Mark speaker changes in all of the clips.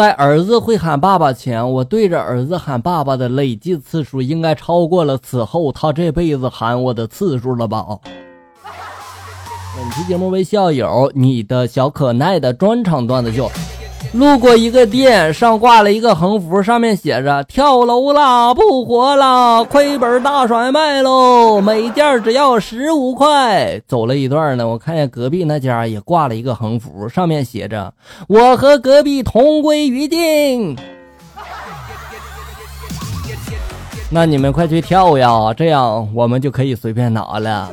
Speaker 1: 在儿子会喊爸爸前，我对着儿子喊爸爸的累计次数应该超过了此后他这辈子喊我的次数了吧？本期节目为校友你的小可耐的专场段子秀。路过一个店，上挂了一个横幅，上面写着“跳楼啦，不活啦，亏本大甩卖喽，每件只要十五块”。走了一段呢，我看见隔壁那家也挂了一个横幅，上面写着“我和隔壁同归于尽”。那你们快去跳呀，这样我们就可以随便拿了。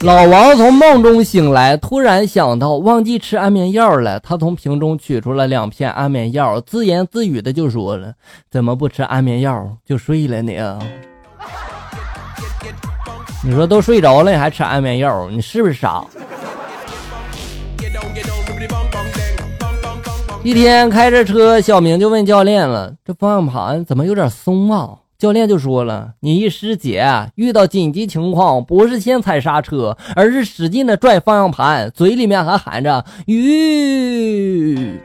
Speaker 1: 老王从梦中醒来，突然想到忘记吃安眠药了。他从瓶中取出了两片安眠药，自言自语的就说了：“怎么不吃安眠药就睡了呢？”你说都睡着了，你还吃安眠药？你是不是傻？一天开着车，小明就问教练了：“这方向盘怎么有点松啊？”教练就说了：“你一师姐遇到紧急情况，不是先踩刹车，而是使劲的拽方向盘，嘴里面还喊着‘吁’，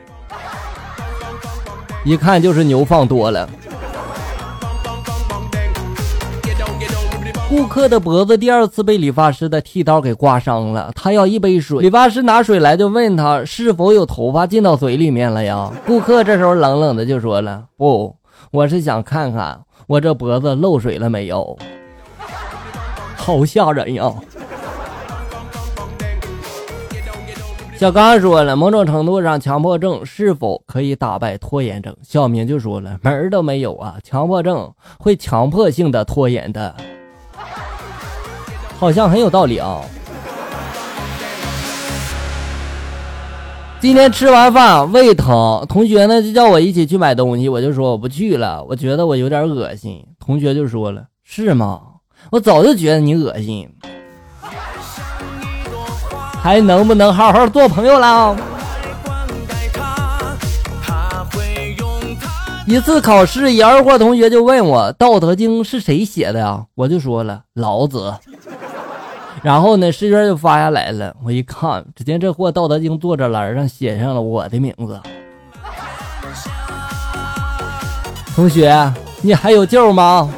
Speaker 1: 一看就是牛放多了。”顾客的脖子第二次被理发师的剃刀给刮伤了，他要一杯水。理发师拿水来，就问他是否有头发进到嘴里面了呀？顾客这时候冷冷的就说了：“不，我是想看看。”我这脖子漏水了没有？好吓人呀！小刚说了，某种程度上，强迫症是否可以打败拖延症？小明就说了，门儿都没有啊！强迫症会强迫性的拖延的，好像很有道理啊。今天吃完饭胃疼，同学呢就叫我一起去买东西，我就说我不去了，我觉得我有点恶心。同学就说了：“是吗？我早就觉得你恶心，还能不能好好做朋友了？”一次考试，一二货同学就问我《道德经》是谁写的呀？我就说了老子。然后呢，试卷就发下来了。我一看，只见这货《道德经》作者栏上写上了我的名字。同学，你还有救吗？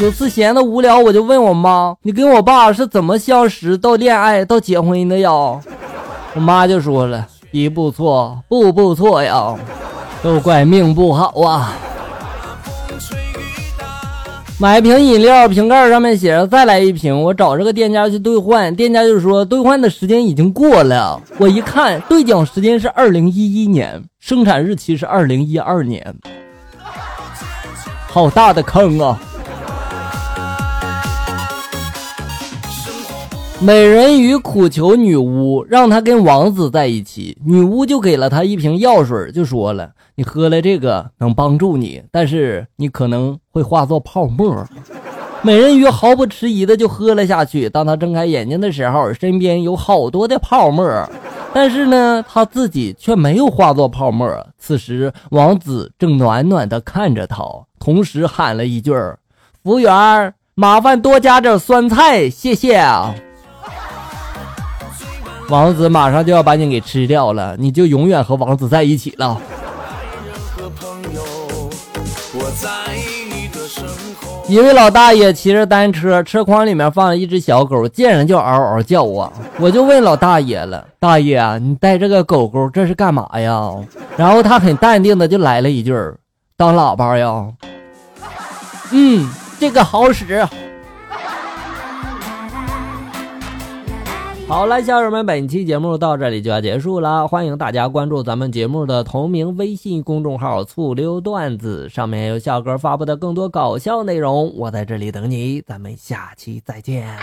Speaker 1: 有次闲的无聊，我就问我妈：“你跟我爸是怎么相识到恋爱到结婚的呀？”我妈就说了：“一步错，步步错呀，都怪命不好啊。”买一瓶饮料，瓶盖上面写着“再来一瓶”。我找这个店家去兑换，店家就说兑换的时间已经过了。我一看，兑奖时间是二零一一年，生产日期是二零一二年，好大的坑啊！美人鱼苦求女巫让她跟王子在一起，女巫就给了她一瓶药水，就说了。你喝了这个能帮助你，但是你可能会化作泡沫。美人鱼毫不迟疑的就喝了下去。当他睁开眼睛的时候，身边有好多的泡沫，但是呢，他自己却没有化作泡沫。此时，王子正暖暖的看着他，同时喊了一句：“服务员，麻烦多加点酸菜，谢谢。”王子马上就要把你给吃掉了，你就永远和王子在一起了。一位老大爷骑着单车，车筐里面放了一只小狗，见人就嗷嗷叫啊！我就问老大爷了：“大爷啊，你带这个狗狗这是干嘛呀？”然后他很淡定的就来了一句：“当喇叭呀。”嗯，这个好使。好了，小友们，本期节目到这里就要结束了。欢迎大家关注咱们节目的同名微信公众号“醋溜段子”，上面有笑哥发布的更多搞笑内容。我在这里等你，咱们下期再见。